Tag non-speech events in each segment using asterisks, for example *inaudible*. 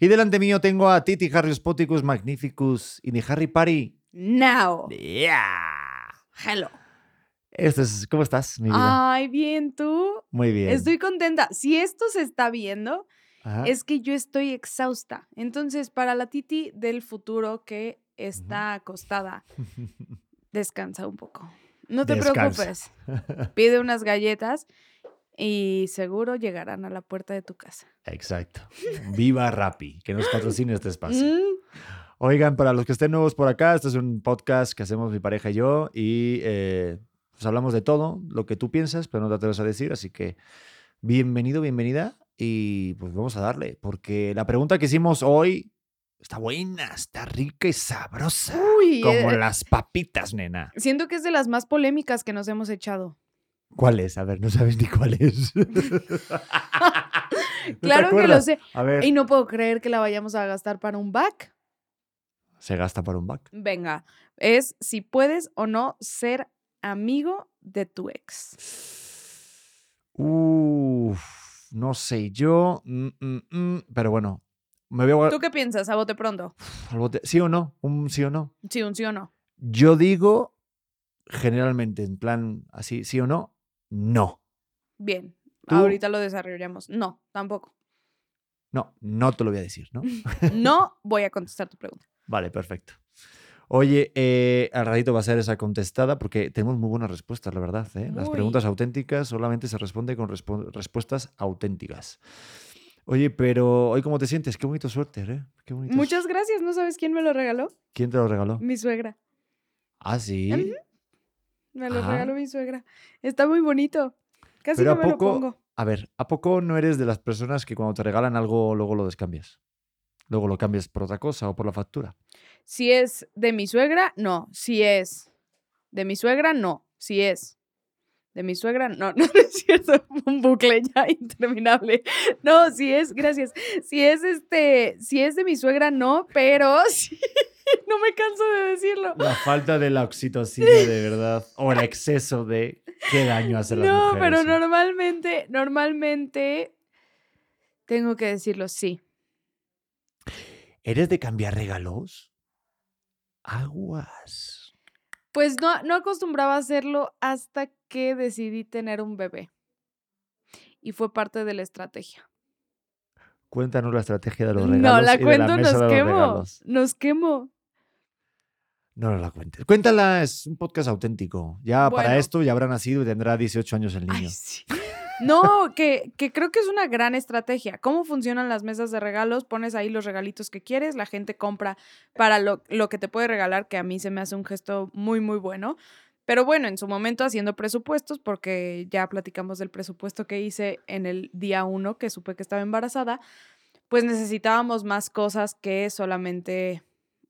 Y delante mío tengo a Titi Harry Spoticus Magnificus y ni Harry Party. Now. Yeah. Hello. Es, ¿Cómo estás, mi vida? Ay, bien, ¿tú? Muy bien. Estoy contenta. Si esto se está viendo, Ajá. es que yo estoy exhausta. Entonces, para la Titi del futuro que está acostada, *laughs* descansa un poco. No te Descansa. preocupes. Pide unas galletas y seguro llegarán a la puerta de tu casa. Exacto. Viva Rappi, que nos patrocine este espacio. Mm, Oigan, para los que estén nuevos por acá, este es un podcast que hacemos mi pareja y yo y eh, pues hablamos de todo, lo que tú piensas, pero no te atreves a decir, así que bienvenido, bienvenida y pues vamos a darle, porque la pregunta que hicimos hoy está buena, está rica y sabrosa, Uy, como eh, las papitas, nena. siento que es de las más polémicas que nos hemos echado. ¿Cuál es? A ver, no sabes ni cuál es. *laughs* ¿No te Claro que lo sé. A ver, Y no puedo creer que la vayamos a gastar para un back. se gasta para un back. Venga, es si puedes o no ser amigo de tu ex. Uf, no sé, yo, mm, mm, mm, pero bueno, me veo ¿Tú qué piensas? A bote pronto. al bote. ¿Sí o no? ¿Un sí o no? Sí, un sí o no. Yo digo, generalmente, en plan así, sí o no, no. Bien. ¿Tú? Ahorita lo desarrollamos. No, tampoco. No, no te lo voy a decir, ¿no? *laughs* No voy a contestar tu pregunta. Vale, perfecto. Oye, eh, al ratito va a ser esa contestada porque tenemos muy buenas respuestas, la verdad. ¿eh? Las preguntas auténticas solamente se responde con respuestas auténticas. Oye, pero hoy cómo te sientes? Qué bonito suéter, ¿eh? Qué bonito. Muchas gracias. ¿No sabes quién me lo regaló? ¿Quién te lo regaló? Mi suegra. Ah, sí. Me lo Ajá. regaló mi suegra. Está muy bonito. Casi Pero no ¿a me poco- lo pongo. A ver, ¿a poco no eres de las personas que cuando te regalan algo luego lo descambias? Luego lo cambias por otra cosa o por la factura. Si es de mi suegra, no. Si es de mi suegra, no. Si es de mi suegra, no. *laughs* No, es cierto. *laughs* Un bucle ya interminable. No, si es, gracias. Si es este, si es de mi suegra, no, pero *laughs* sí. *laughs* No me canso de decirlo. La falta de la oxitocina, de *laughs* verdad. O el exceso de qué daño hace a las No, mujeres. pero sí. normalmente, normalmente tengo que decirlo sí. ¿Eres de cambiar regalos? Aguas. Pues no, no acostumbraba a hacerlo hasta que decidí tener un bebé. Y fue parte de la estrategia. Cuéntanos la estrategia de los No, regalos. la y de cuento, mesa nos de los quemo. regalos. Nos quemo. No, la cuentes. Cuéntala, es un podcast auténtico. Ya para esto ya habrá nacido y tendrá 18 años el niño. Ay, sí. No, que, que creo que es una gran estrategia. ¿Cómo funcionan las mesas de regalos? Pones ahí los regalitos que quieres, la gente compra para lo, lo que te puede regalar, que a mí se me hace un gesto muy, muy bueno. Pero bueno, en su momento haciendo presupuestos, porque ya platicamos del presupuesto que hice en el día uno, que supe que estaba embarazada, pues necesitábamos más cosas que solamente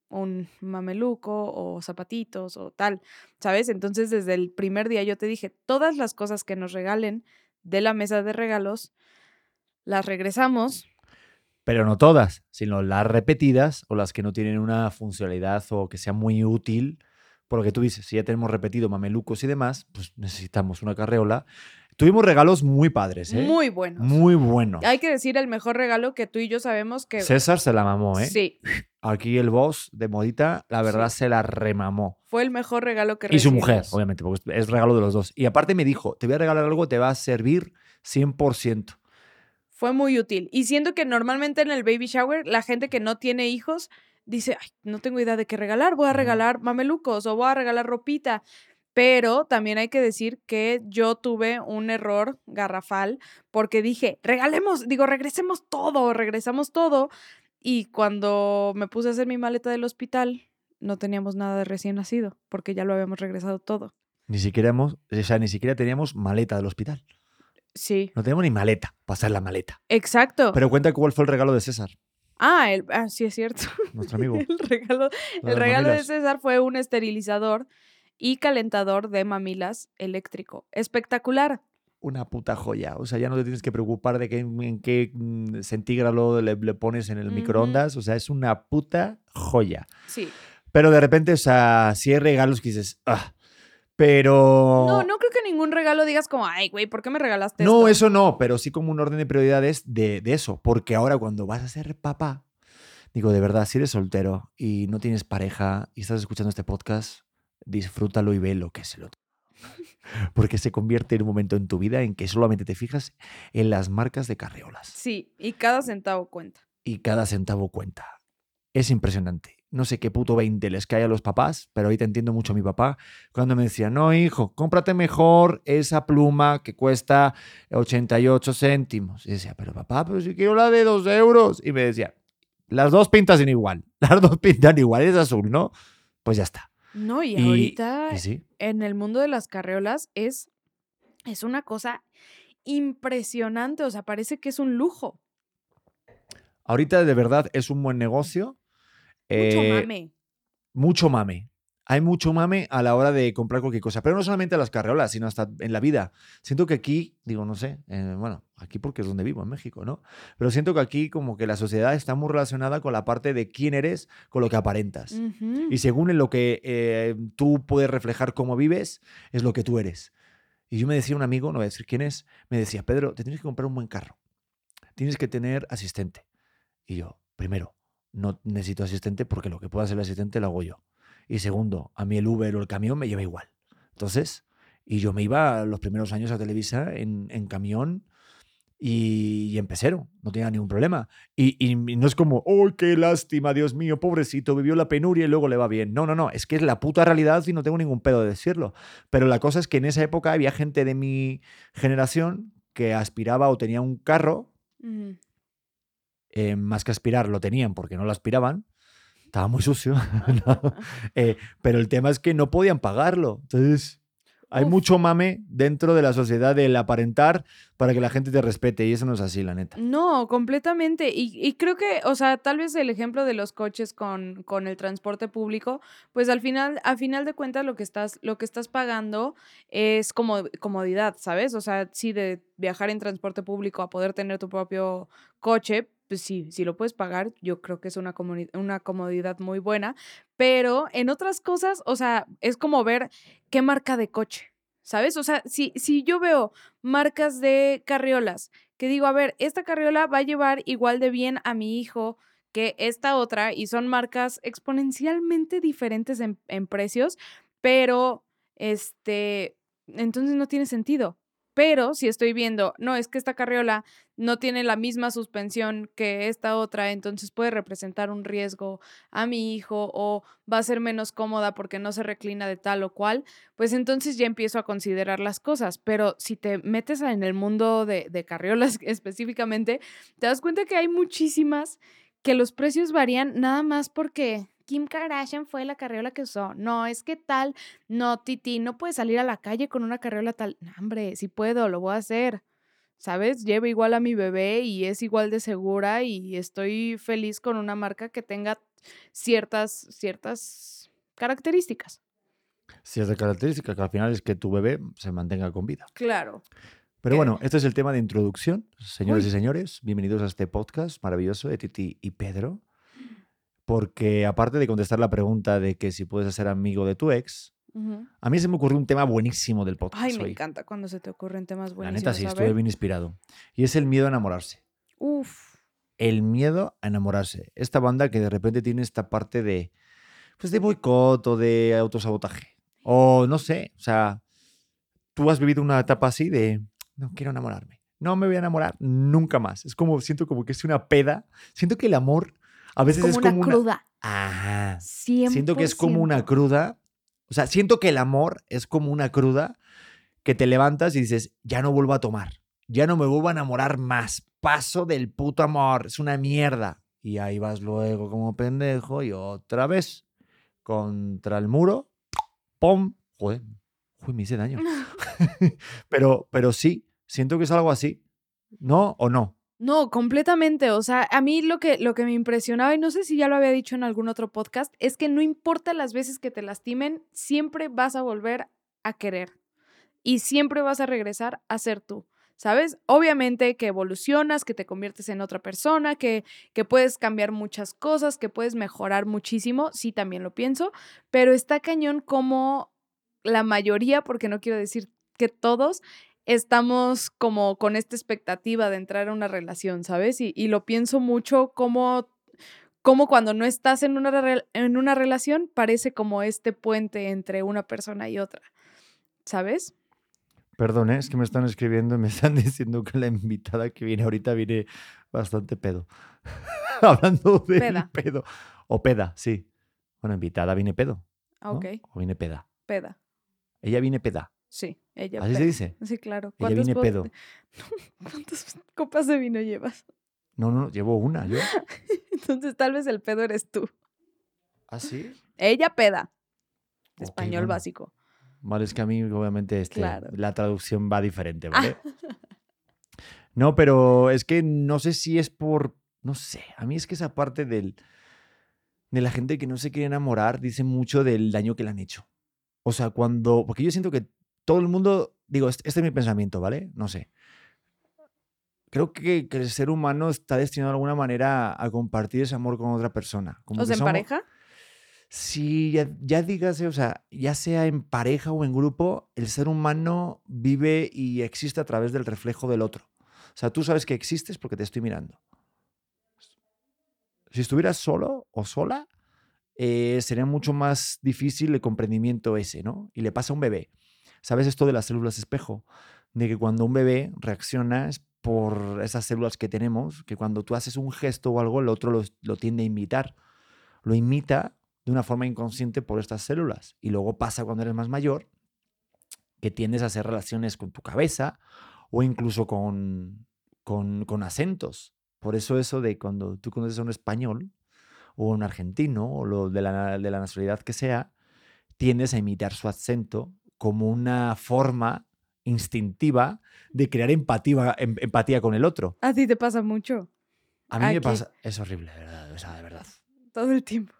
un mameluco o zapatitos o tal, ¿sabes? Entonces desde el primer día yo te dije, todas las cosas que nos regalen de la mesa de regalos, las regresamos. Pero no todas, sino las repetidas o las que no tienen una funcionalidad o que sea muy útil. Por lo que tú dices, si ya tenemos repetido mamelucos y demás, pues necesitamos una carreola. Tuvimos regalos muy padres, ¿eh? Muy buenos. Muy buenos. Hay que decir el mejor regalo que tú y yo sabemos que... César se la mamó, ¿eh? Sí, Aquí el boss de Modita, la verdad, se la remamó. fue el mejor regalo que Y su mujer, recibimos. obviamente, porque es regalo de los dos. Y aparte me dijo, te voy a regalar algo, te va a servir 100%. Fue muy útil. Y siento que normalmente en el baby shower, la gente que no tiene hijos dice, Ay, no tengo idea de qué regalar, voy a regalar mamelucos o voy a regalar ropita. Pero también hay que decir que yo tuve un error garrafal porque dije, regalemos, digo, regresemos todo, regresamos todo. Y cuando me puse a hacer mi maleta del hospital, no teníamos nada de recién nacido porque ya lo habíamos regresado todo. Ni siquiera, hemos, o sea, ni siquiera teníamos maleta del hospital. Sí, No teníamos ni maleta, pasar la maleta. exacto. Pero cuenta cuál fue el regalo de César, ah, el, ah, sí es cierto. nuestro amigo. *laughs* El regalo, el regalo de. César fue un esterilizador y calentador de mamilas eléctrico. Espectacular. Una puta joya. O sea, ya no te tienes que preocupar de que, en qué mm, centígrado le, le pones en el microondas. O sea, es una puta joya. Sí. Pero de repente, o sea, sí hay regalos que dices, ah. Pero. No, no creo que ningún regalo digas como, ay, güey, ¿por qué me regalaste No, esto? eso no, pero sí como un orden de prioridades de, de eso. Porque ahora cuando vas a ser papá, Digo, de verdad, si eres soltero y no tienes pareja y estás escuchando este podcast, disfrútalo y ve lo que es el otro. Porque se convierte en un momento en tu vida en que solamente te fijas en las marcas de carreolas. Sí, y cada centavo cuenta. Y cada centavo cuenta. Es impresionante. No sé qué puto 20 les cae a los papás, pero ahorita entiendo mucho a mi papá cuando me decía, no, hijo, cómprate mejor esa pluma que cuesta 88 céntimos. Y decía, pero papá, pero si quiero la de 2 euros. Y me decía, las dos pintas igual, *laughs* las dos pintan igual, es azul, ¿no? Pues ya está. No, y, Y- ahorita y sí. en el mundo de las carreolas es, es una cosa impresionante, o sea, parece que es un lujo. Ahorita de verdad es un buen negocio. Mucho Eh, mame. mucho mame. Hay mucho mame a la hora de comprar cualquier cosa, pero no solamente las carreolas, sino hasta en la vida. Siento que aquí, digo, no sé, eh, bueno, aquí porque es donde vivo, en México, ¿no? Pero siento que aquí como que la sociedad está muy relacionada con la parte de quién eres, con lo que aparentas. Y según en lo que eh, tú puedes reflejar cómo vives, es lo que tú eres. Y yo me decía un amigo, no voy a decir quién es, me decía, Pedro, te tienes que comprar un buen carro. Tienes que tener asistente. Y yo, primero, no necesito asistente porque lo que pueda hacer el asistente lo hago yo. Y segundo, a mí el Uber o el camión me lleva igual. Entonces, y yo me iba los primeros años a Televisa en, en camión y, y en pecero, no tenía ningún problema. Y, y- y no es como, ¡ay, qué lástima, Dios mío, pobrecito, vivió la penuria y luego le va bien! No, no, no, es que es la puta realidad y no tengo ningún pedo de decirlo. Pero la cosa es que en esa época había gente de mi generación que aspiraba o tenía un carro, eh, más que aspirar, lo tenían porque no lo aspiraban. Estaba muy sucio. *laughs* ¿no? Eh, pero el tema es que no podían pagarlo. Entonces, hay Uf. mucho mame dentro de la sociedad del aparentar para que la gente te respete. Y eso no es así, la neta. No, completamente. Y, y creo que, o sea, tal vez el ejemplo de los coches con, con el transporte público, pues al final, al final de cuentas lo que estás, lo que estás pagando es como comodidad, ¿sabes? O sea, sí, de viajar en transporte público a poder tener tu propio coche, pues sí, si lo puedes pagar, yo creo que es una, una comodidad muy buena. Pero en otras cosas, o sea, es como ver qué marca de coche, ¿sabes? O sea, si, si yo veo marcas de carriolas que digo, a ver, esta carriola va a llevar igual de bien a mi hijo que esta otra y son marcas exponencialmente diferentes en, en precios, pero este, entonces no tiene sentido. Pero si estoy viendo, no, es que esta carriola no tiene la misma suspensión que esta otra, entonces puede representar un riesgo a mi hijo o va a ser menos cómoda porque no se reclina de tal o cual, pues entonces ya empiezo a considerar las cosas. Pero si te metes en el mundo de, de carriolas *laughs* específicamente, te das cuenta que hay muchísimas que los precios varían nada más porque Kim Kardashian fue la carriola que usó. No, es que tal, no, Titi, no puedes salir a la calle con una carriola tal. No, hombre, si puedo, lo voy a hacer. ¿Sabes? Llevo igual a mi bebé y es igual de segura y estoy feliz con una marca que tenga ciertas, ciertas características. Cierta característica que al final es que tu bebé se mantenga con vida. Claro. Pero Que- bueno, este es el tema de introducción. Señores Uy. y señores, bienvenidos a este podcast maravilloso de Titi y Pedro. Porque aparte de contestar la pregunta de que si puedes ser amigo de tu ex, a mí se me ocurrió un tema buenísimo del podcast Ay, me encanta cuando se te ocurren temas La buenísimos. neta sí, estuve bien inspirado. Y es el miedo a enamorarse. Uf. El miedo a enamorarse. Esta banda que de repente tiene esta parte de, pues de boicot o de autosabotaje. O no sé, o sea, tú has vivido una etapa así de, no quiero enamorarme. No me voy a enamorar nunca más. Es como, siento como que es una peda. Siento que el amor a veces Como es como una... cruda. Ajá. 100%. Siento que es como una cruda. O sea, siento que el amor es como una cruda que te levantas y dices, ya no vuelvo a tomar. Ya no me vuelvo a enamorar más. Paso del puto amor. Es una mierda. Y ahí vas luego como pendejo y otra vez contra el muro. ¡Pum! Joder. Uy, me hice daño. *laughs* *laughs* pero, pero sí, siento que es algo así. ¿No o no? No, completamente. O sea, a mí lo que, lo que me impresionaba, y no sé si ya lo había dicho en algún otro podcast, es que no importa las veces que te lastimen, siempre vas a volver a querer. Y siempre vas a regresar a ser tú. ¿Sabes? Obviamente que evolucionas, que te conviertes en otra persona, que, que puedes cambiar muchas cosas, que puedes mejorar muchísimo, sí, también lo pienso, pero está cañón como la mayoría, porque no quiero decir que todos, estamos como con esta expectativa de entrar a una relación, ¿sabes? Y, y lo pienso mucho como, como cuando no estás en una, en una relación, parece como este puente entre una persona y otra. ¿Sabes? Perdón, ¿eh? es que me están escribiendo y me están *laughs* diciendo que la invitada que viene ahorita viene bastante pedo. *laughs* Hablando de Peda. pedo. O peda, sí. Bueno, invitada viene pedo. ¿no? Ok, O viene peda. peda. Ella viene peda. Sí, ella. Así se dice. Sí, claro. Ella viene pedo. *laughs* ¿Cuántas copas de vino llevas? No, no, llevo una yo. *laughs* Entonces tal vez el pedo eres tú. ¿Ah, sí? Ella peda. Español bueno. básico. Vale, es que a mí obviamente este, Claro. la traducción va diferente, ¿vale? No, pero es que no sé si es por, no sé, a mí es que esa parte del, de la gente que no se quiere enamorar dice mucho del daño que le han hecho. O sea, cuando, porque yo siento que todo el mundo, digo, este, este es mi pensamiento, ¿vale? No sé. Creo que, que el ser humano está destinado de alguna manera a compartir ese amor con otra persona. Como o sea, en somos- pareja. Sí, ya, ya dígase, o sea, ya sea en pareja o en grupo, el ser humano vive y existe a través del reflejo del otro. O sea, tú sabes que existes porque te estoy mirando. Si estuvieras solo o sola, eh, sería mucho más difícil el comprendimiento ese, ¿no? Y le pasa a un bebé. ¿Sabes esto de las células espejo? De que cuando un bebé reacciona es por esas células que tenemos, que cuando tú haces un gesto o algo, el otro lo, tiende a imitar. Lo imita de una forma inconsciente por estas células. Y luego pasa cuando eres más mayor, que tiendes a hacer relaciones con tu cabeza o incluso con, con, con acentos. Por eso eso de cuando tú conoces a un español o un argentino o lo de la, de la nacionalidad que sea, tiendes a imitar su acento como una forma instintiva de crear empatía, em- empatía con el otro. A ti te pasa mucho. A mí me pasa... Es horrible, de verdad. O sea, de verdad. Todo el tiempo.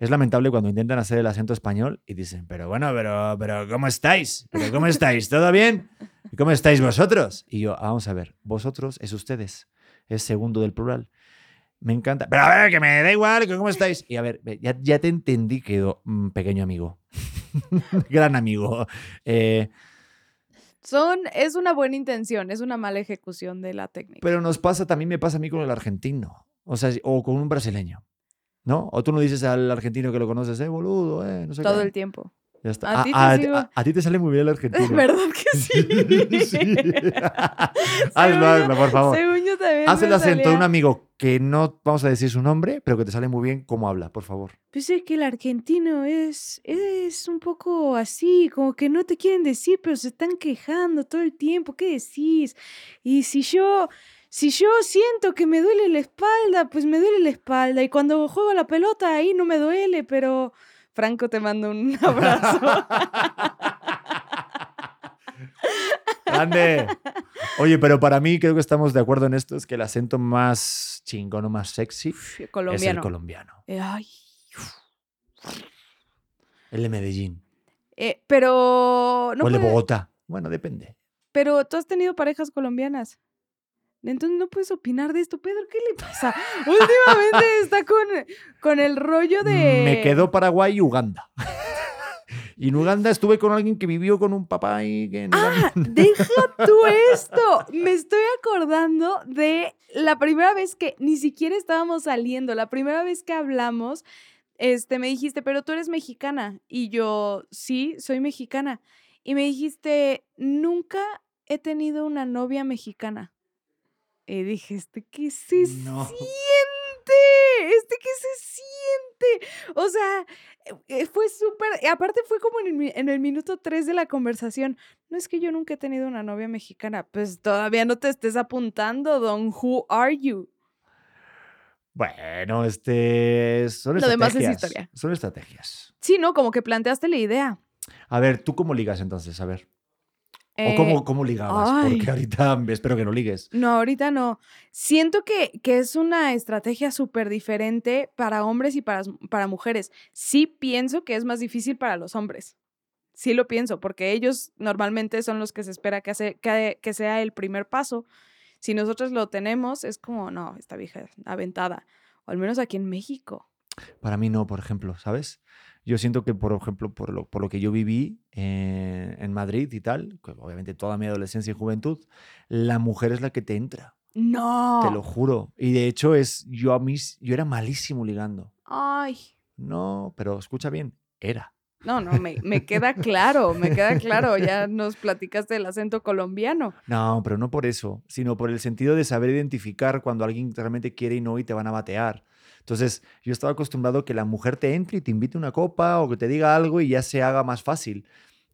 Es lamentable cuando intentan hacer el acento español y dicen, pero bueno, pero, pero ¿cómo estáis? ¿Pero cómo estáis? ¿Todo bien? ¿Y cómo estáis vosotros? Y yo, "Ah, vamos a ver, vosotros es ustedes, es segundo del plural. Me encanta. Pero a ver, que me da igual, ¿cómo estáis? Y a ver, ve, ya, ya te entendí, querido mm, pequeño amigo. *laughs* Gran amigo. Eh, Son, es una buena intención, es una mala ejecución de la técnica. pero nos pasa, también me pasa a mí con el argentino. O sea, o con un brasileño. ¿No? O tú no dices al argentino que lo conoces, eh, boludo, eh, no sé Todo qué. el tiempo. Ya está. A A, ti te a- sigo. a- a ti te sale muy bien el argentino. *laughs* ¿Verdad que sí? *laughs* Sí. *laughs* hazlo, por favor. Según yo también. Haz el acento de un amigo que no vamos a decir su nombre, pero que te sale muy bien cómo habla, por favor. Pues es que el argentino es, es un poco así, como que no te quieren decir, pero se están quejando todo el tiempo. ¿Qué decís? Y si yo, si yo siento que me duele la espalda, pues me duele la espalda. Y cuando juego la pelota, ahí no me duele, pero Franco te mando un *laughs* abrazo. Grande. Oye, pero para mí creo que estamos de acuerdo en esto, es que el acento más chingón o más sexy es el Colombiano. colombiano. Eh, ay. El de Medellín. Eh, pero no o el de puede- Bogotá. Bueno, depende. Pero tú has tenido parejas colombianas. Entonces no puedes opinar de esto, Pedro. ¿Qué le pasa? *laughs* Últimamente está con, con el rollo de. Me quedó Paraguay y Uganda. *laughs* y en Uganda estuve con alguien que vivió con un papá y que... Ah, *laughs* deja tú esto. Me estoy acordando de la primera vez que ni siquiera estábamos saliendo, la primera vez que hablamos, este, me dijiste, pero tú eres mexicana. Y yo, sí, soy mexicana. Y me dijiste, nunca he tenido una novia mexicana. Y dije, ¿este qué se No. siente? ¿Este qué se siente? O sea, eh, fue súper. y Aparte, fue como en el, mi- en el minuto 3 de la conversación. No es que yo nunca he tenido una novia mexicana. Pues todavía no te estés apuntando, don. Who are you? Bueno, este... Son Lo demás es estrategias. historia. Son estrategias. Sí, ¿no? Como que planteaste la idea. A ver, ¿tú cómo ligas entonces? A ver. Eh, ¿O cómo, cómo ligabas? ay. Porque ahorita *laughs* espero que no ligues. No, ahorita no. Siento que, que es una estrategia súper diferente para hombres y para, para mujeres. Sí pienso que es más difícil para los hombres. Sí lo pienso, porque ellos normalmente son los que se espera que, hace, que, que sea el primer paso. Si nosotros lo tenemos, es como, no, esta vieja aventada. O al menos aquí en México. Para mí no, por ejemplo, ¿sabes? Yo siento que, por ejemplo, por lo, por lo que yo viví eh, en Madrid y tal, que obviamente toda mi adolescencia y juventud, la mujer es la que te entra. No. Te lo juro. Y de hecho es, yo a mí, yo era malísimo ligando. Ay. No, pero escucha bien, era. No, no, me, me queda claro, me queda claro. Ya nos platicaste del acento colombiano. No, pero no por eso, sino por el sentido de saber identificar cuando alguien realmente quiere y no y te van a batear. Entonces, yo estaba acostumbrado que la mujer te entre y te invite una copa o que te diga algo y ya se haga más fácil.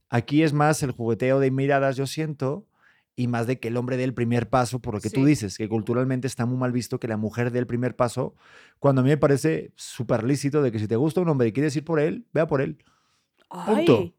Aquí es más el jugueteo de miradas, yo siento, y más de que el hombre dé el primer paso, por lo que tú dices, que culturalmente está muy mal visto que la mujer dé el primer paso, cuando a mí me parece súper lícito de que si te gusta un hombre y quieres ir por él, vea por él. Punto. Ay.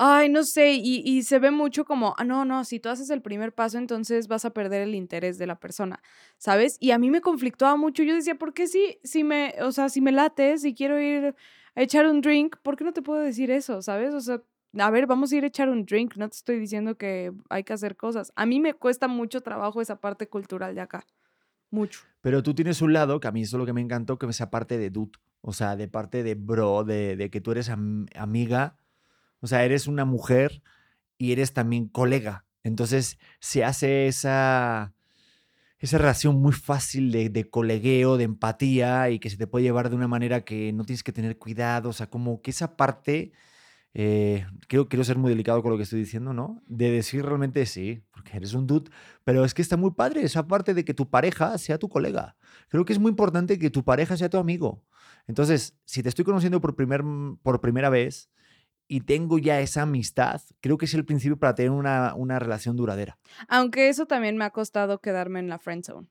Ay, no sé, y, y se ve mucho como, ah, no, no, si tú haces el primer paso, entonces vas a perder el interés de la persona, ¿sabes? Y a mí me conflictuaba mucho. Yo decía, ¿por qué si, si me, o sea, si me lates y quiero ir a echar un drink, ¿por qué no te puedo decir eso, ¿sabes? O sea, a ver, vamos a ir a echar un drink, no te estoy diciendo que hay que hacer cosas. A mí me cuesta mucho trabajo esa parte cultural de acá. Mucho. Pero tú tienes un lado, que a mí eso es lo que me encantó, que esa parte de dude, o sea, de parte de bro, de, de que tú eres am- amiga, o sea, eres una mujer y eres también colega. Entonces se hace esa, esa relación muy fácil de, de colegueo, de empatía y que se te puede llevar de una manera que no tienes que tener cuidado, o sea, como que esa parte, eh, creo, quiero ser muy delicado con lo que estoy diciendo, ¿no? De decir realmente sí, porque eres un dude, pero es que está muy padre esa parte de que tu pareja sea tu colega. Creo que es muy importante que tu pareja sea tu amigo. Entonces, si te estoy conociendo por, primer, por primera vez y tengo ya esa amistad, creo que es el principio para tener una, una relación duradera. Aunque eso también me ha costado quedarme en la friend zone.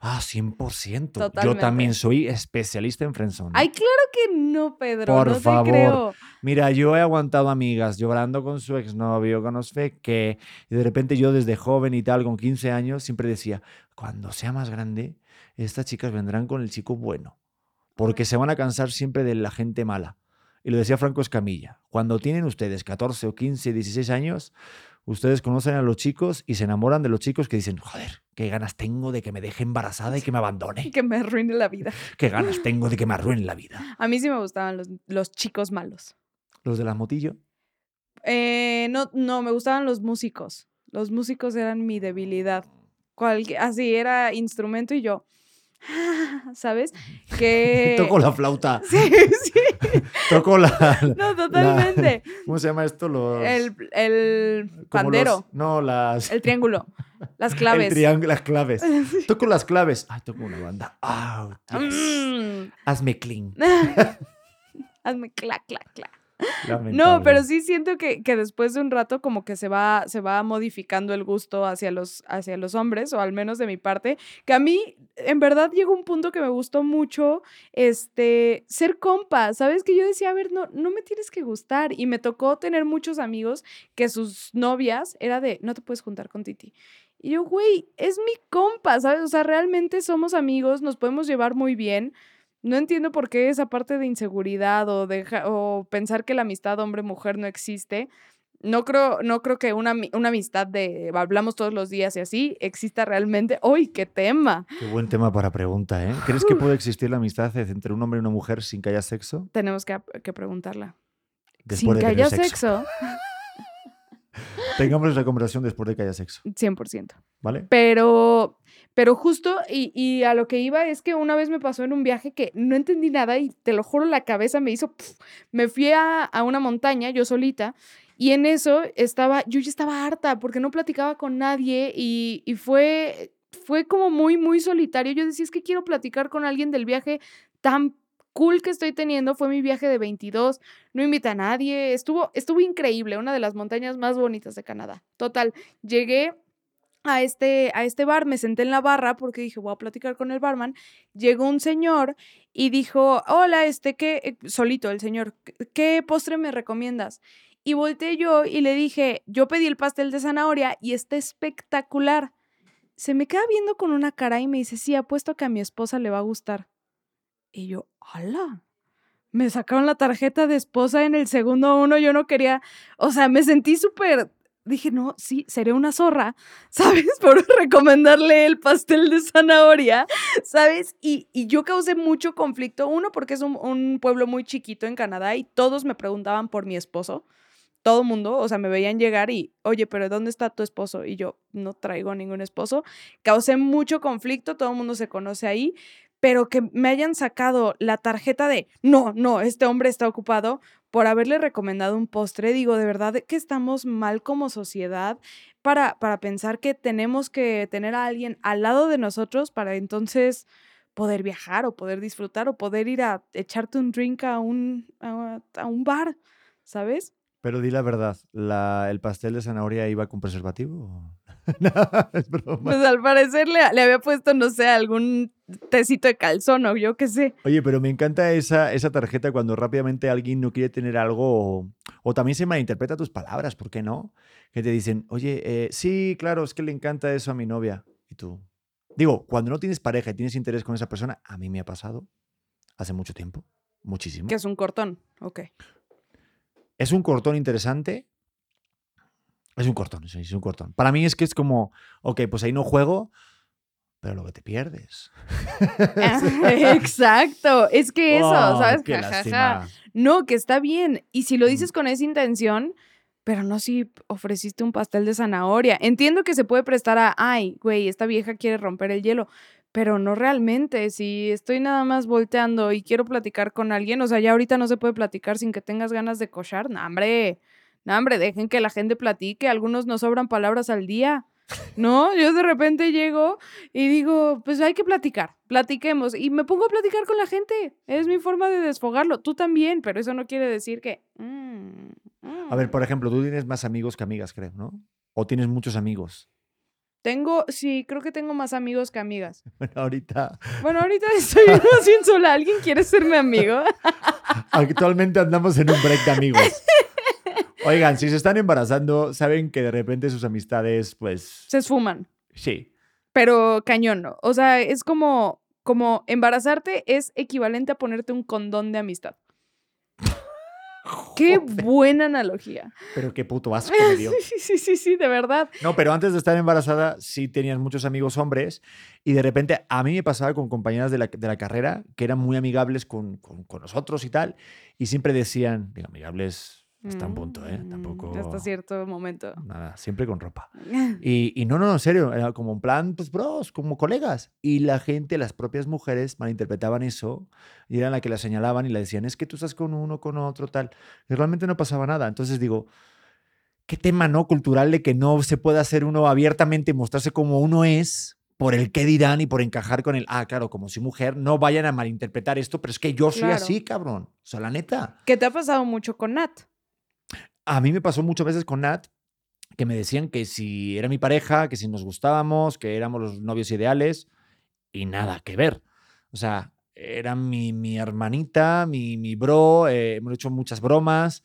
Ah, 100%. Yo Totalmente. también soy especialista en friendzone. Ay, claro que no, Pedro. Por no te favor. creo. Mira, yo he aguantado amigas llorando con su exnovio, con los fe que y de repente yo desde joven y tal, con 15 años, siempre decía, cuando sea más grande, estas chicas vendrán con el chico bueno, porque se van a cansar siempre de la gente mala. Y lo decía Franco Escamilla, cuando tienen ustedes 14 o 15, 16 años, ustedes conocen a los chicos y se enamoran de los chicos que dicen, joder, qué ganas tengo de que me deje embarazada y que me abandone, *laughs* Que me arruine la vida. *laughs* qué ganas tengo de que me arruinen la vida. A mí sí me gustaban los, los chicos malos. Los de la motillo. Eh, no, no, me gustaban los músicos. Los músicos eran mi debilidad. Cualque- así era instrumento y yo, *laughs* ¿sabes? Que... *laughs* Toco la flauta. *laughs* Sí, sí. Toco la. No, totalmente. ¿Cómo se llama esto? Los. El, el los- pandero, no, las. el triángulo, las el claves. triángulo, las claves. Toco las claves. Ay, toco una banda. Ah, Dios. Mm. Hazme clean. Hazme clac, clac, clac. No, pero sí siento que, que después de un rato como que se va, se va modificando el gusto hacia los, hacia los hombres, o al menos de mi parte, que a mí en verdad llegó un punto que me gustó mucho este, ser compa, ¿sabes? Que yo decía, a ver, no, no me tienes que gustar. Y me tocó tener muchos amigos que sus novias era de, no te puedes juntar con Titi. Y yo, güey, es mi compa, ¿sabes? O sea, realmente somos amigos, nos podemos llevar muy bien. No entiendo por qué esa parte de inseguridad o, deja- o pensar que la amistad hombre-mujer no existe. No creo, no creo que una, una amistad de hablamos todos los días y así exista realmente. ¡Uy, qué tema! Qué buen tema para pregunta, ¿eh? ¿Crees que puede existir la amistad entre un hombre y una mujer sin que haya sexo? Tenemos que, que preguntarla. Después Sin de que haya sexo. sexo, *laughs* Tengamos la conversación después de que haya sexo, 100%. ¿vale? Pero, pero justo, y, y a lo que iba es que una vez me pasó en un viaje que no entendí nada y te lo juro, la cabeza me hizo, me fui a, a una montaña, yo solita, y en eso estaba, yo ya estaba harta porque no platicaba con nadie y, y fue, fue como muy, muy solitario. Yo decía, es que quiero platicar con alguien del viaje tan cool que estoy teniendo. Fue mi viaje de 22, no invité a nadie, estuvo, estuvo increíble, una de las montañas más bonitas de Canadá. Total, llegué a este, a este bar, me senté en la barra porque dije, voy a platicar con el barman. Llegó un señor y dijo, hola, este, ¿qué? eh, Solito el señor, "¿qué- ¿qué postre me recomiendas? Y volteé yo y le dije, yo pedí el pastel de zanahoria y está espectacular. Se me queda viendo con una cara y me dice, sí, apuesto que a mi esposa le va a gustar. Y yo, ¡hala! Me sacaron la tarjeta de esposa en el segundo uno, yo no quería, o sea, me sentí súper, dije, no, sí, seré una zorra, *laughs* ¿sabes? Por *laughs* recomendarle el pastel de zanahoria, ¿sabes? Y, y yo causé mucho conflicto, uno, porque es un, un pueblo muy chiquito en Canadá y todos me preguntaban por mi esposo. todo mundo, o sea, me veían llegar y, oye, pero ¿dónde está tu esposo? Y yo no traigo ningún esposo. Causé mucho conflicto, todo el mundo se conoce ahí, pero que me hayan sacado la tarjeta de, no, no, este hombre está ocupado por haberle recomendado un postre, digo, de verdad que estamos mal como sociedad para, para pensar que tenemos que tener a alguien al lado de nosotros para entonces poder viajar o poder disfrutar o poder ir a echarte un drink a un, a un bar, ¿sabes? Pero di la verdad, la, ¿el pastel de zanahoria iba con preservativo? *laughs* no, es broma. Pues al parecer le, había puesto, no sé, algún tecito de calzón o yo qué sé. Oye, pero me encanta esa, esa tarjeta cuando rápidamente alguien no quiere tener algo o, también se malinterpreta tus palabras, ¿por qué no? Que te dicen, oye, eh, sí, claro, es que le encanta eso a mi novia. Y tú, digo, cuando no tienes pareja y tienes interés con esa persona, a mí me ha pasado hace mucho tiempo, muchísimo. Que es un cortón, ok. Es un cortón interesante. Es un cortón, sí, es un cortón. Para mí es que es como, ok, pues ahí no juego, pero lo que te pierdes. *laughs* Exacto, es que eso, oh, ¿sabes? No, que está bien. Y si lo dices con esa intención, pero no si ofreciste un pastel de zanahoria. Entiendo que se puede prestar a, ay, güey, esta vieja quiere romper el hielo, pero no realmente. Si estoy nada más volteando y quiero platicar con alguien, o sea, ya ahorita no se puede platicar sin que tengas ganas de cochar, no, hombre, no, hombre, dejen que la gente platique, algunos nos sobran palabras al día. No, yo de repente llego y digo, pues hay que platicar, platiquemos. Y me pongo a platicar con la gente. Es mi forma de desfogarlo. Tú también, pero eso no quiere decir que... Mm, a ver, mm". por ejemplo, tú tienes más amigos que amigas, creo, ¿no? O tienes muchos amigos. Tengo, sí, creo que tengo más amigos que amigas. *laughs* Bueno, ahorita. Bueno, ahorita estoy *laughs* sin sola. ¿Alguien quiere ser mi amigo? *laughs* Actualmente andamos en un break de amigos. Oigan, si se están embarazando, saben que de repente sus amistades, pues. Se esfuman. Sí. Pero cañón, ¿no? O sea, es como, como embarazarte es equivalente a ponerte un condón de amistad. Qué buena analogía. Pero qué puto asco me dio. *laughs* Sí, sí, sí, sí, de verdad. No, pero antes de estar embarazada sí tenías muchos amigos hombres y de repente a mí me pasaba con compañeras de la, de la carrera que eran muy amigables con, con, con, nosotros y tal y siempre decían, digo, amigables hasta un punto, ¿eh? Mm, Tampoco. Hasta cierto momento. Nada, siempre con ropa. *laughs* Y, y, no, no, en serio, era como en plan, pues bros, como colegas. Y la gente, las propias mujeres, malinterpretaban eso y eran la que la señalaban y le decían, es que tú estás con uno, con otro, tal. Y realmente no pasaba nada. Entonces digo, qué tema, ¿no? Cultural de que no se pueda hacer uno abiertamente y mostrarse como uno es por el qué dirán y por encajar con el, ah, claro, como soy mujer, no vayan a malinterpretar esto, pero es que yo soy así, cabrón. O sea, la neta. ¿Qué te ha pasado mucho con Nat? A mí me pasó muchas veces con Nat que me decían que si era mi pareja, que si nos gustábamos, que éramos los novios ideales y nada que ver. O sea, era mi, mi hermanita, mi, mi bro, eh, hemos hecho muchas bromas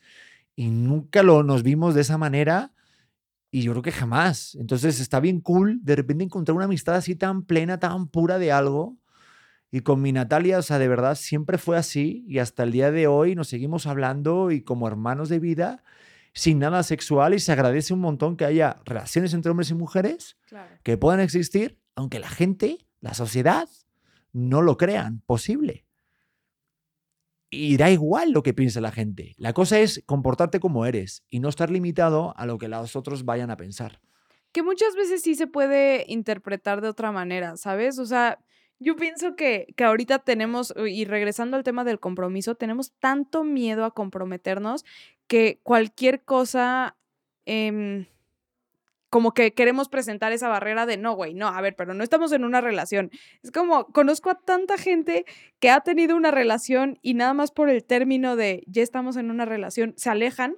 y nunca lo, nos vimos de esa manera y yo creo que jamás. Entonces está bien cool de repente encontrar una amistad así tan plena, tan pura de algo. Y con mi Natalia, o sea, de verdad siempre fue así y hasta el día de hoy nos seguimos hablando y como hermanos de vida sin nada sexual y se agradece un montón que haya relaciones entre hombres y mujeres que puedan existir, aunque la gente, la sociedad, no lo crean posible. Y da igual lo que piense la gente. La cosa es comportarte como eres y no estar limitado a lo que los otros vayan a pensar. Que muchas veces sí se puede interpretar de otra manera, ¿sabes? O sea, yo pienso que, que ahorita tenemos, y regresando al tema del compromiso, tenemos tanto miedo a comprometernos que cualquier cosa, em, como que queremos presentar esa barrera de no, güey, no, a ver, pero no estamos en una relación. Es como, conozco a tanta gente que ha tenido una relación y nada más por el término de ya estamos en una relación, se alejan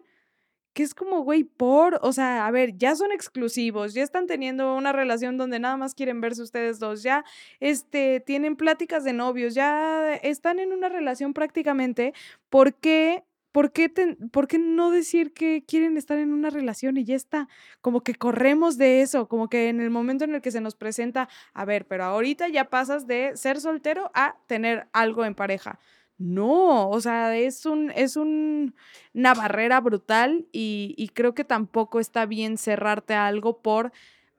que es como, güey, por, o sea, a ver, ya son exclusivos, ya están teniendo una relación donde nada más quieren verse ustedes dos, ya, este, tienen pláticas de novios, ya están en una relación prácticamente, ¿por qué? ¿Por qué, ¿Por qué no decir que quieren estar en una relación y ya está? Como que corremos de eso, como que en el momento en el que se nos presenta, a ver, pero ahorita ya pasas de ser soltero a tener algo en pareja. No, o sea, es, un, es un, una barrera brutal y, creo que tampoco está bien cerrarte a algo por,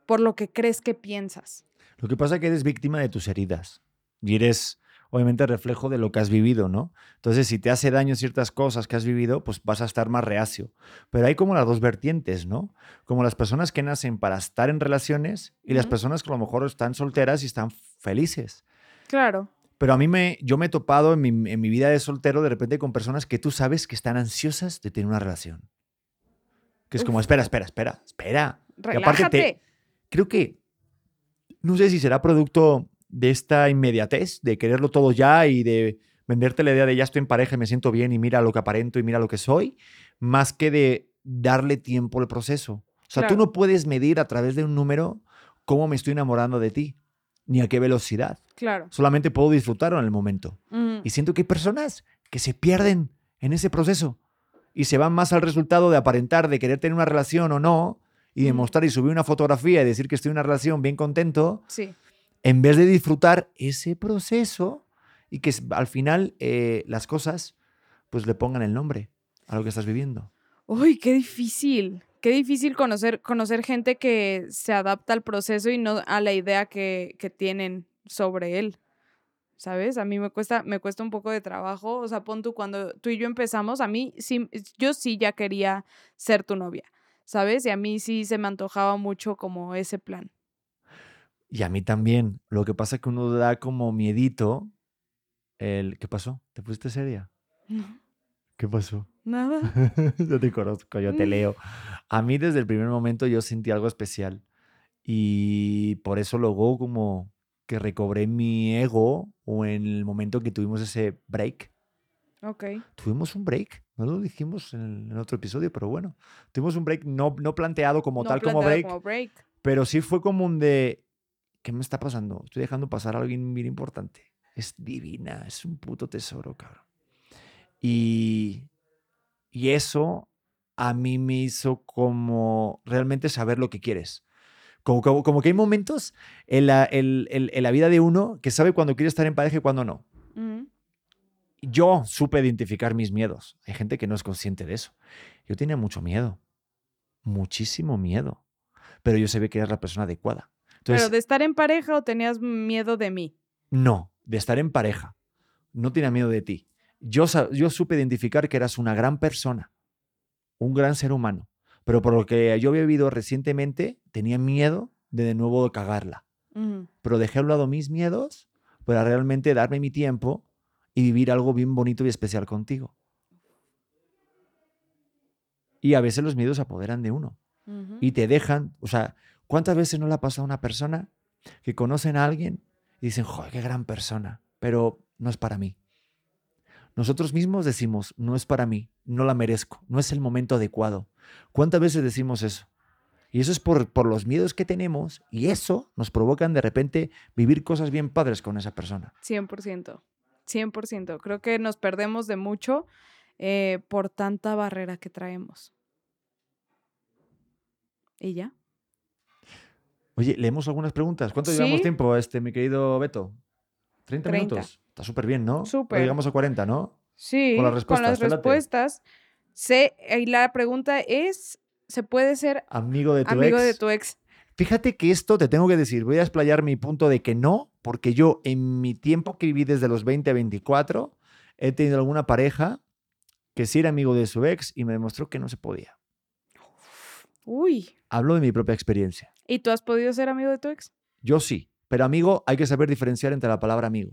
por lo que crees que piensas. Lo que pasa es que eres víctima de tus heridas y eres obviamente reflejo de lo que has vivido, ¿no? Entonces, si te hace daño ciertas cosas que has vivido, pues vas a estar más reacio. Pero hay como las dos vertientes, ¿no? Como las personas que nacen para estar en relaciones y las personas que a lo mejor están solteras y están felices. Claro. Pero a mí me, yo me he topado en mi, en mi vida de soltero de repente con personas que tú sabes que están ansiosas de tener una relación. Que es como, espera, espera, espera, espera. Y aparte Relájate. te- creo que, no sé si será producto de esta inmediatez, de quererlo todo ya y de venderte la idea de ya estoy en pareja y me siento bien y mira lo que aparento y mira lo que soy, más que de darle tiempo al proceso. O sea, tú no puedes medir a través de un número cómo me estoy enamorando de ti, ni a qué velocidad. Claro. Solamente puedo disfrutarlo en el momento. Y siento que hay personas que se pierden en ese proceso y se van más al resultado de aparentar, de querer tener una relación o no, y demostrar y subir una fotografía y decir que estoy en una relación bien contento, Sí. En vez de disfrutar ese proceso y que al final eh, las cosas pues le pongan el nombre a lo que estás viviendo. Uy, qué difícil. Qué difícil conocer, conocer gente que se adapta al proceso y no a la idea que, que tienen sobre él. ¿Sabes? A mí me cuesta, me cuesta un poco de trabajo. O sea, pon tú, cuando tú y yo empezamos, a mí sí, yo sí ya quería ser tu novia. ¿Sabes? Y a mí sí se me antojaba mucho como ese plan. Y a mí también. Lo que pasa es que uno da como miedito. El, ¿Qué pasó? ¿Te pusiste seria? No, ¿Qué pasó? nada. *laughs* yo te conozco, yo te Mm. leo. A mí desde el primer momento yo sentí algo especial y por eso luego como que recobré mi ego o en el momento que tuvimos ese break. Ok. Tuvimos un break, no lo dijimos en el otro episodio, pero bueno, tuvimos un break no, no planteado como No tal como planteado break, como break. pero sí fue como un de, ¿qué me está pasando? Estoy dejando pasar a alguien bien importante. Es divina, es un puto tesoro, cabrón. Y, y eso a mí me hizo como realmente saber lo que quieres. Como, como, como que hay momentos en la, en- en- en la vida de uno que sabe cuándo quiere estar en pareja y cuándo no. Ujú. Yo supe identificar mis miedos. Hay gente que no es consciente de eso. Yo tenía mucho miedo, muchísimo miedo, pero yo sabía que era la persona adecuada. Entonces, ¿Pero de estar en pareja o tenías miedo de mí? no, de estar en pareja. No tenía miedo de ti. Yo, yo supe identificar que eras una gran persona, un gran ser humano, pero por lo que yo había vivido recientemente, tenía miedo de de nuevo cagarla. Ujú. Pero dejé a un lado mis miedos para realmente darme mi tiempo y vivir algo bien bonito y especial contigo. Y a veces los miedos se apoderan de uno y te dejan, o sea, ¿cuántas veces no le ha pasado a una persona que conocen a alguien y dicen, joder, qué gran persona, pero no es para mí? Nosotros mismos decimos, no es para mí, no la merezco, no es el momento adecuado. ¿Cuántas veces decimos eso? Y eso es por, por los miedos que tenemos y eso nos provocan de repente vivir cosas bien padres con esa persona. 100%. 100%. Creo que nos perdemos de mucho eh, por tanta barrera que traemos. ¿Y ya? Oye, leemos algunas preguntas. ¿Cuánto llevamos tiempo, este, mi querido Beto? 30, 30. minutos. Está súper bien, ¿no? Súper. Llegamos a 40, ¿no? Sí, Con las respuestas, te late. respuestas. Y la pregunta es, ¿se puede ser Amigo de tu amigo ex. de tu ex? Fíjate que esto te tengo que decir, voy a explayar mi punto de que no, porque yo en mi tiempo que viví desde los 20 a 24, he tenido alguna pareja que sí era amigo de su ex y me demostró que no se podía. Uy, Hablo de mi propia experiencia. ¿y tú has podido ser amigo de tu ex? Yo sí, pero amigo hay que saber diferenciar entre la palabra amigo.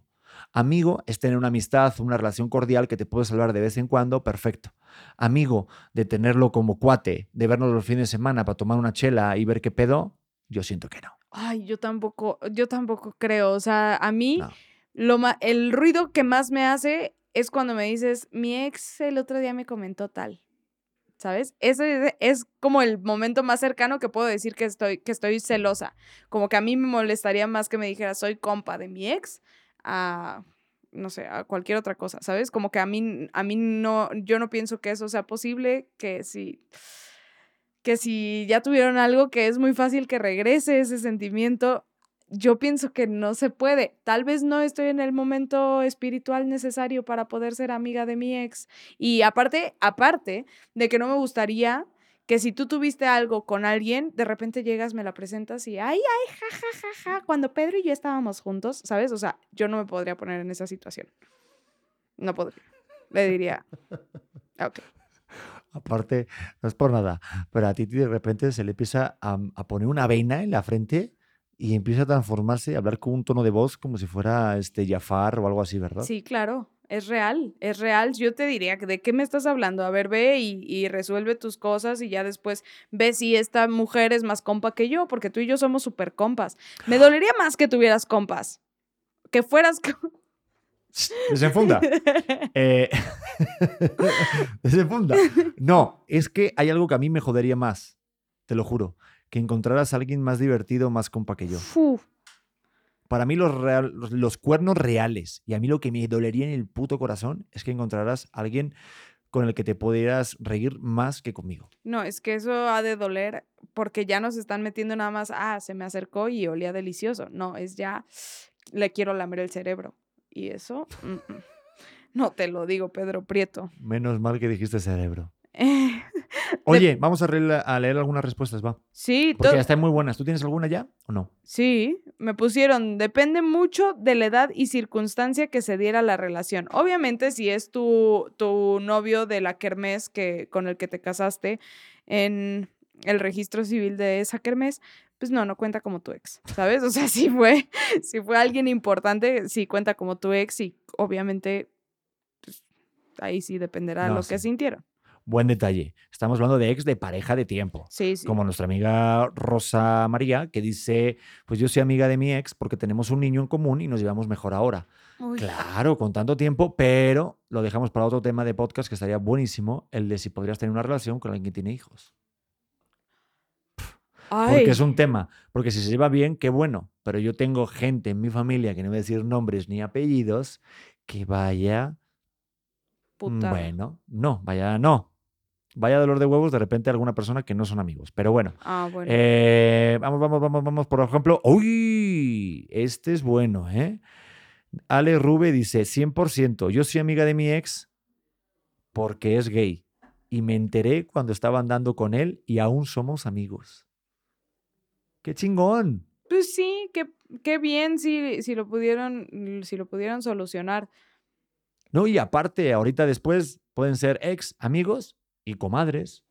Amigo es tener una amistad, una relación cordial que te puedes hablar de vez en cuando, perfecto. Amigo de tenerlo como cuate, de vernos los fines de semana para tomar una chela y ver qué pedo, yo siento que no. Ay, yo tampoco, yo tampoco creo. O sea, a mí No. lo el ruido que más me hace es cuando me dices, mi ex el otro día me comentó tal. ¿Sabes? Ese es- como el momento más cercano que puedo decir que estoy, que estoy celosa. Como que a mí me molestaría más que me dijera, soy compa de mi ex, a, no sé, a cualquier otra cosa, ¿sabes? Como que a mí, a mí no, yo no pienso que eso sea posible, que si, que si ya tuvieron algo que es muy fácil que regrese ese sentimiento, yo pienso que no se puede. Tal vez no estoy en el momento espiritual necesario para poder ser amiga de mi ex. Y aparte, aparte de que no me gustaría que si tú tuviste algo con alguien, de repente llegas, me la presentas y, ay, ay, ja, ja, ja, ja, cuando Pedro y yo estábamos juntos, ¿sabes? O sea, yo no me podría poner en esa situación. No podría. Le diría, ok. Aparte, no es por nada, pero a ti de repente se le empieza a, a poner una vena en la frente y empieza a transformarse y hablar con un tono de voz como si fuera este Jafar o algo así, ¿verdad? Sí, claro. Es real, es real. Yo te diría, ¿de qué me estás hablando? A ver, ve y, y resuelve tus cosas y ya después ve si esta mujer es más compa que yo, porque tú y yo somos súper compas. Me dolería más que tuvieras compas. Que fueras... Desenfunda. *laughs* Eh, *laughs* desenfunda. No, es que hay algo que a mí me jodería más, te lo juro, que encontraras a alguien más divertido, más compa que yo. Para mí los, real- los, los cuernos reales y a mí lo que me dolería en el puto corazón es que encontraras a alguien con el que te pudieras reír más que conmigo. No, es que eso ha de doler porque ya nos están metiendo nada más, ah, se me acercó y olía delicioso. No, es ya, le quiero lamer el cerebro. Y eso, *laughs* mm, mm. no te lo digo, Pedro Prieto. Menos mal que dijiste cerebro. *laughs* Oye, vamos a, leer algunas respuestas, va. sí, Porque están muy buenas. ¿Tú tienes alguna ya o no? sí, me pusieron, depende mucho de la edad y circunstancia que se diera la relación. Obviamente, si es tu, tu novio de la kermés que, con el que te casaste en el registro civil de esa kermés, pues no, no cuenta como tu ex, ¿sabes? O sea, *laughs* si fue, si fue alguien importante, sí cuenta como tu ex y obviamente pues, ahí sí dependerá de No, lo que sintieron. Buen detalle. Estamos hablando de ex de pareja de tiempo. Sí, sí. Como nuestra amiga Rosa María, que dice, pues yo soy amiga de mi ex porque tenemos un niño en común y nos llevamos mejor ahora. Uy, Claro, con tanto tiempo, pero lo dejamos para otro tema de podcast que estaría buenísimo, el de si podrías tener una relación con alguien que tiene hijos. ay, Porque es un tema, porque si se lleva bien, qué bueno, pero yo tengo gente en mi familia, que no voy a decir nombres ni apellidos, que vaya, putada. bueno, no, vaya, no. Vaya dolor de huevos de repente a alguna persona que no son amigos. Pero bueno, Ah, bueno. eh, vamos, vamos, vamos, vamos. Por ejemplo, uy, este es bueno, ¿eh? Ale Rube dice, 100%, yo soy amiga de mi ex porque es gay. Y me enteré cuando estaba andando con él y aún somos amigos. ¡Qué chingón! Pues sí, qué, qué bien si, si lo pudieron, si lo pudieron solucionar. No, y aparte, ahorita después pueden ser ex, amigos y comadres.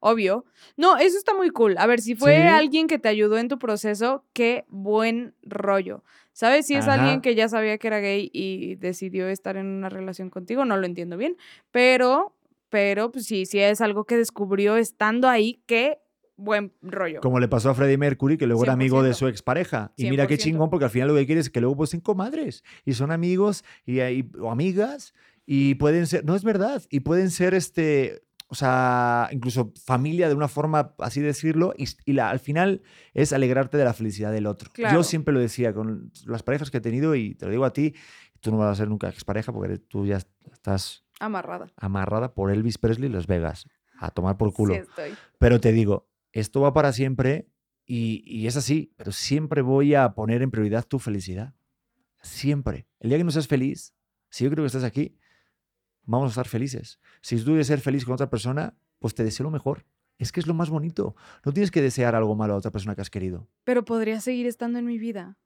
Obvio. No, eso está muy cool. A ver, si fue Sí. alguien que te ayudó en tu proceso, qué buen rollo. ¿Sabes? Si es Ajá. alguien que ya sabía que era gay y decidió estar en una relación contigo, no lo entiendo bien. Pero, pero, pues sí, sí es algo que descubrió estando ahí, qué buen rollo. Como le pasó a Freddie Mercury, que luego era amigo de 100%. su expareja. Y mira qué 100%. chingón, porque al final lo que quiere es que luego pues sean comadres. Y son amigos y, y- o amigas. Y pueden ser, no es verdad, y pueden ser este, o sea, incluso familia de una forma, así decirlo, y, y la, al final es alegrarte de la felicidad del otro. Claro. Yo siempre lo decía con las parejas que he tenido, y te lo digo a ti, tú no vas a ser nunca expareja porque tú ya estás Amarrada. amarrada por Elvis Presley y Las Vegas, a tomar por culo. Sí estoy. Pero te digo, esto va para siempre y, y es así, pero siempre voy a poner en prioridad tu felicidad. Siempre. El día que no seas feliz, si yo creo que estás aquí, vamos a estar felices. Si tú quieres ser feliz con otra persona, pues te deseo lo mejor. Es que es lo más bonito. No tienes que desear algo malo a otra persona que has querido. Pero podría seguir estando en mi vida.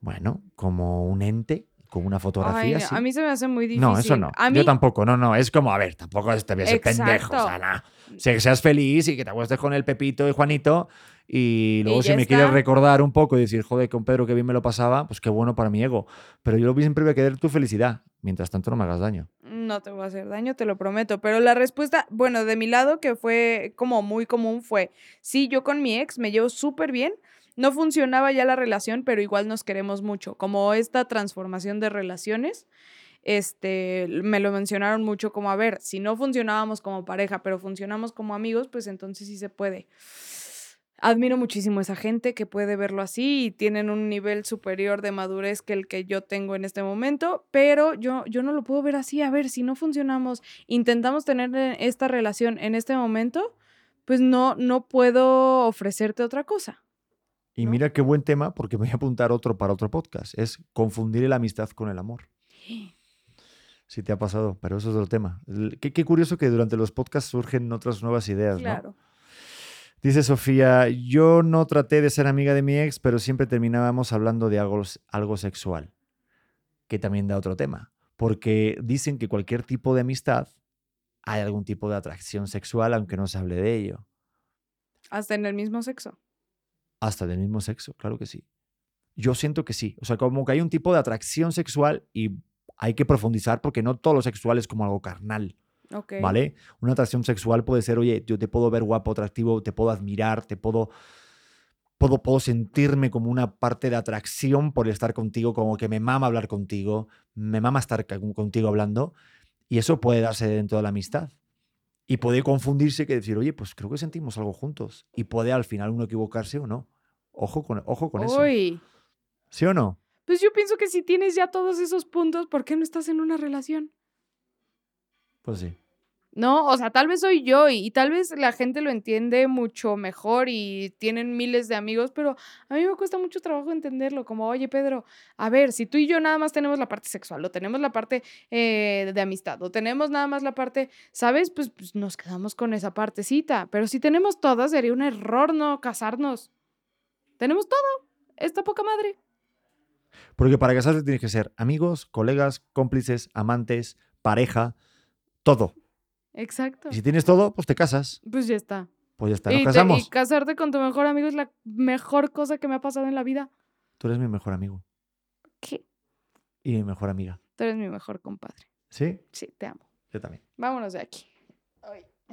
Bueno, como un ente, como una Ay, fotografía. a mí se me hace muy difícil. no, eso no. A mí, Yo tampoco. No, no. Es como, a ver, tampoco te voy a ser pendejo. O sea, nah. O sea, que seas feliz y que te acuestes con el Pepito y Juanito. Y luego, si me quieres está. recordar un poco y decir, joder, con Pedro que bien me lo pasaba, pues qué bueno para mi ego. Pero yo siempre voy a querer tu felicidad. Mientras tanto, no me hagas daño. No te voy a hacer daño, te lo prometo. Pero la respuesta, bueno, de mi lado, que fue como muy común, fue, sí, yo con mi ex me llevo súper bien. No funcionaba ya la relación, pero igual nos queremos mucho. Como esta transformación de relaciones, este, me lo mencionaron mucho como, a ver, si no funcionábamos como pareja, pero funcionamos como amigos, pues entonces sí se puede. Admiro muchísimo a esa gente que puede verlo así y tienen un nivel superior de madurez que el que yo tengo en este momento, pero yo, yo no lo puedo ver así. A ver, si no funcionamos, intentamos tener eh, esta relación en este momento, pues no, no puedo ofrecerte otra cosa. Y ¿No? mira qué buen tema, porque me voy a apuntar otro para otro podcast. Es confundir la amistad con el amor. si te ha pasado, pero eso es otro tema. El- Qué, qué curioso que durante los podcasts surgen otras nuevas ideas, ¿no? Claro. Dice Sofía, yo no traté de ser amiga de mi ex, pero siempre terminábamos hablando de algo, algo sexual, que también da otro tema, porque dicen que cualquier tipo de amistad hay algún tipo de atracción sexual, aunque no se hable de ello, Hasta en el mismo sexo. Hasta del mismo sexo, claro que sí. Yo siento que sí, o sea, como que hay un tipo de atracción sexual y hay que profundizar porque no todo lo sexual es como algo carnal. Ok. ¿vale? Una atracción sexual puede ser, oye, yo te puedo ver guapo, atractivo, te puedo admirar, te puedo, puedo, puedo sentirme como una parte de atracción por estar contigo, como que me mama hablar contigo, me mama estar contigo hablando, y eso puede darse dentro de la amistad. Y puede confundirse que decir, oye, pues creo que sentimos algo juntos. Y puede al final uno equivocarse o no. Ojo con, ojo con eso. ¿Sí o no? Pues yo pienso que si tienes ya todos esos puntos, ¿por qué no estás en una relación? Pues sí. No, o sea, tal vez soy yo y, y tal vez la gente lo entiende mucho mejor y tienen miles de amigos, pero a mí me cuesta mucho trabajo entenderlo, como, oye Pedro, a ver, si tú y yo nada más tenemos la parte sexual, o tenemos la parte eh, de amistad, o tenemos nada más la parte, ¿sabes? Pues, pues nos quedamos con esa partecita, pero si tenemos todas, sería un error no casarnos. Tenemos todo, esta poca madre. Porque para casarse tienes que ser amigos, colegas, cómplices, amantes, pareja, todo. Exacto. Y si tienes todo, pues te casas. Pues ya está. Pues ya está, y, nos te- casamos. y casarte con tu mejor amigo es la mejor cosa que me ha pasado en la vida. Tú eres mi mejor amigo ¿Qué? y mi mejor amiga. Tú eres mi mejor compadre. ¿Sí? Sí, te amo. Yo también. Vámonos de aquí.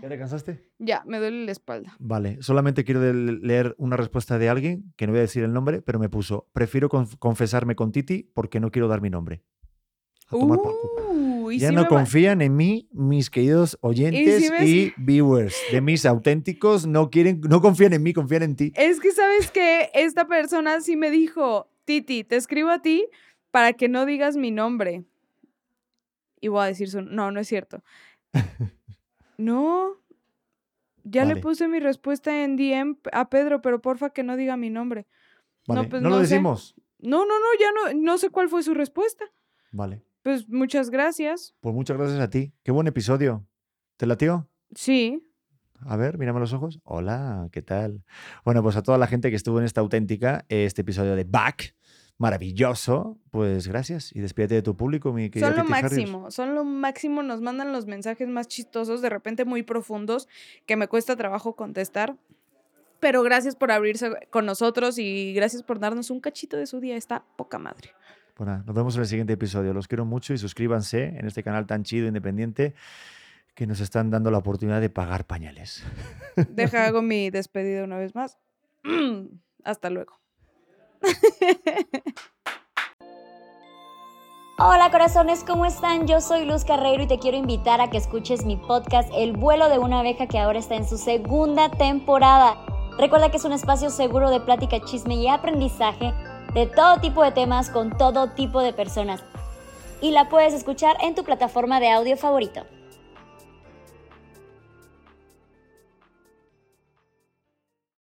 ¿Ya te cansaste? Ya, me duele la espalda. Vale, solamente quiero de- leer una respuesta de alguien, que no voy a decir el nombre, pero me puso, prefiero conf- confesarme con Titi porque no quiero dar mi nombre. A tomar por culo. Y Ya sí no confían en mí, mis queridos oyentes y viewers de mis auténticos. No quieren, no confían en mí, confían en ti. Es que sabes que esta persona sí me dijo, Titi, te escribo a ti para que no digas mi nombre. Y voy a decir su... No, no es cierto. *laughs* No. Ya le puse mi respuesta en DM a Pedro, pero porfa que no diga mi nombre. No, pues no lo no sé. decimos. No, no, no, ya no, no sé cuál fue su respuesta. Vale, Pues muchas gracias. pues muchas gracias a ti. Qué buen episodio. ¿Te latió? Sí. A ver, mírame los ojos. Hola, ¿qué tal? Bueno, pues a toda la gente que estuvo en esta auténtica, este episodio de Back, maravilloso, pues gracias y despídete de tu público, mi querida Son lo máximo, son lo máximo. Nos mandan los mensajes más chistosos, de repente muy profundos, que me cuesta trabajo contestar. Pero gracias por abrirse con nosotros y gracias por darnos un cachito de su día. Está poca madre. Bueno, nos vemos en el siguiente episodio. Los quiero mucho y suscríbanse en este canal tan chido, independiente, que nos están dando la oportunidad de pagar pañales. *laughs* Deja, hago mi despedida una vez más. *clears throat* Hasta luego. *laughs* Hola corazones, ¿cómo están? Yo soy Luz Carreiro y te quiero invitar a que escuches mi podcast El vuelo de una abeja que ahora está en su segunda temporada. Recuerda que es un espacio seguro de plática, chisme y aprendizaje de todo tipo de temas con todo tipo de personas. Y la puedes escuchar en tu plataforma de audio favorito.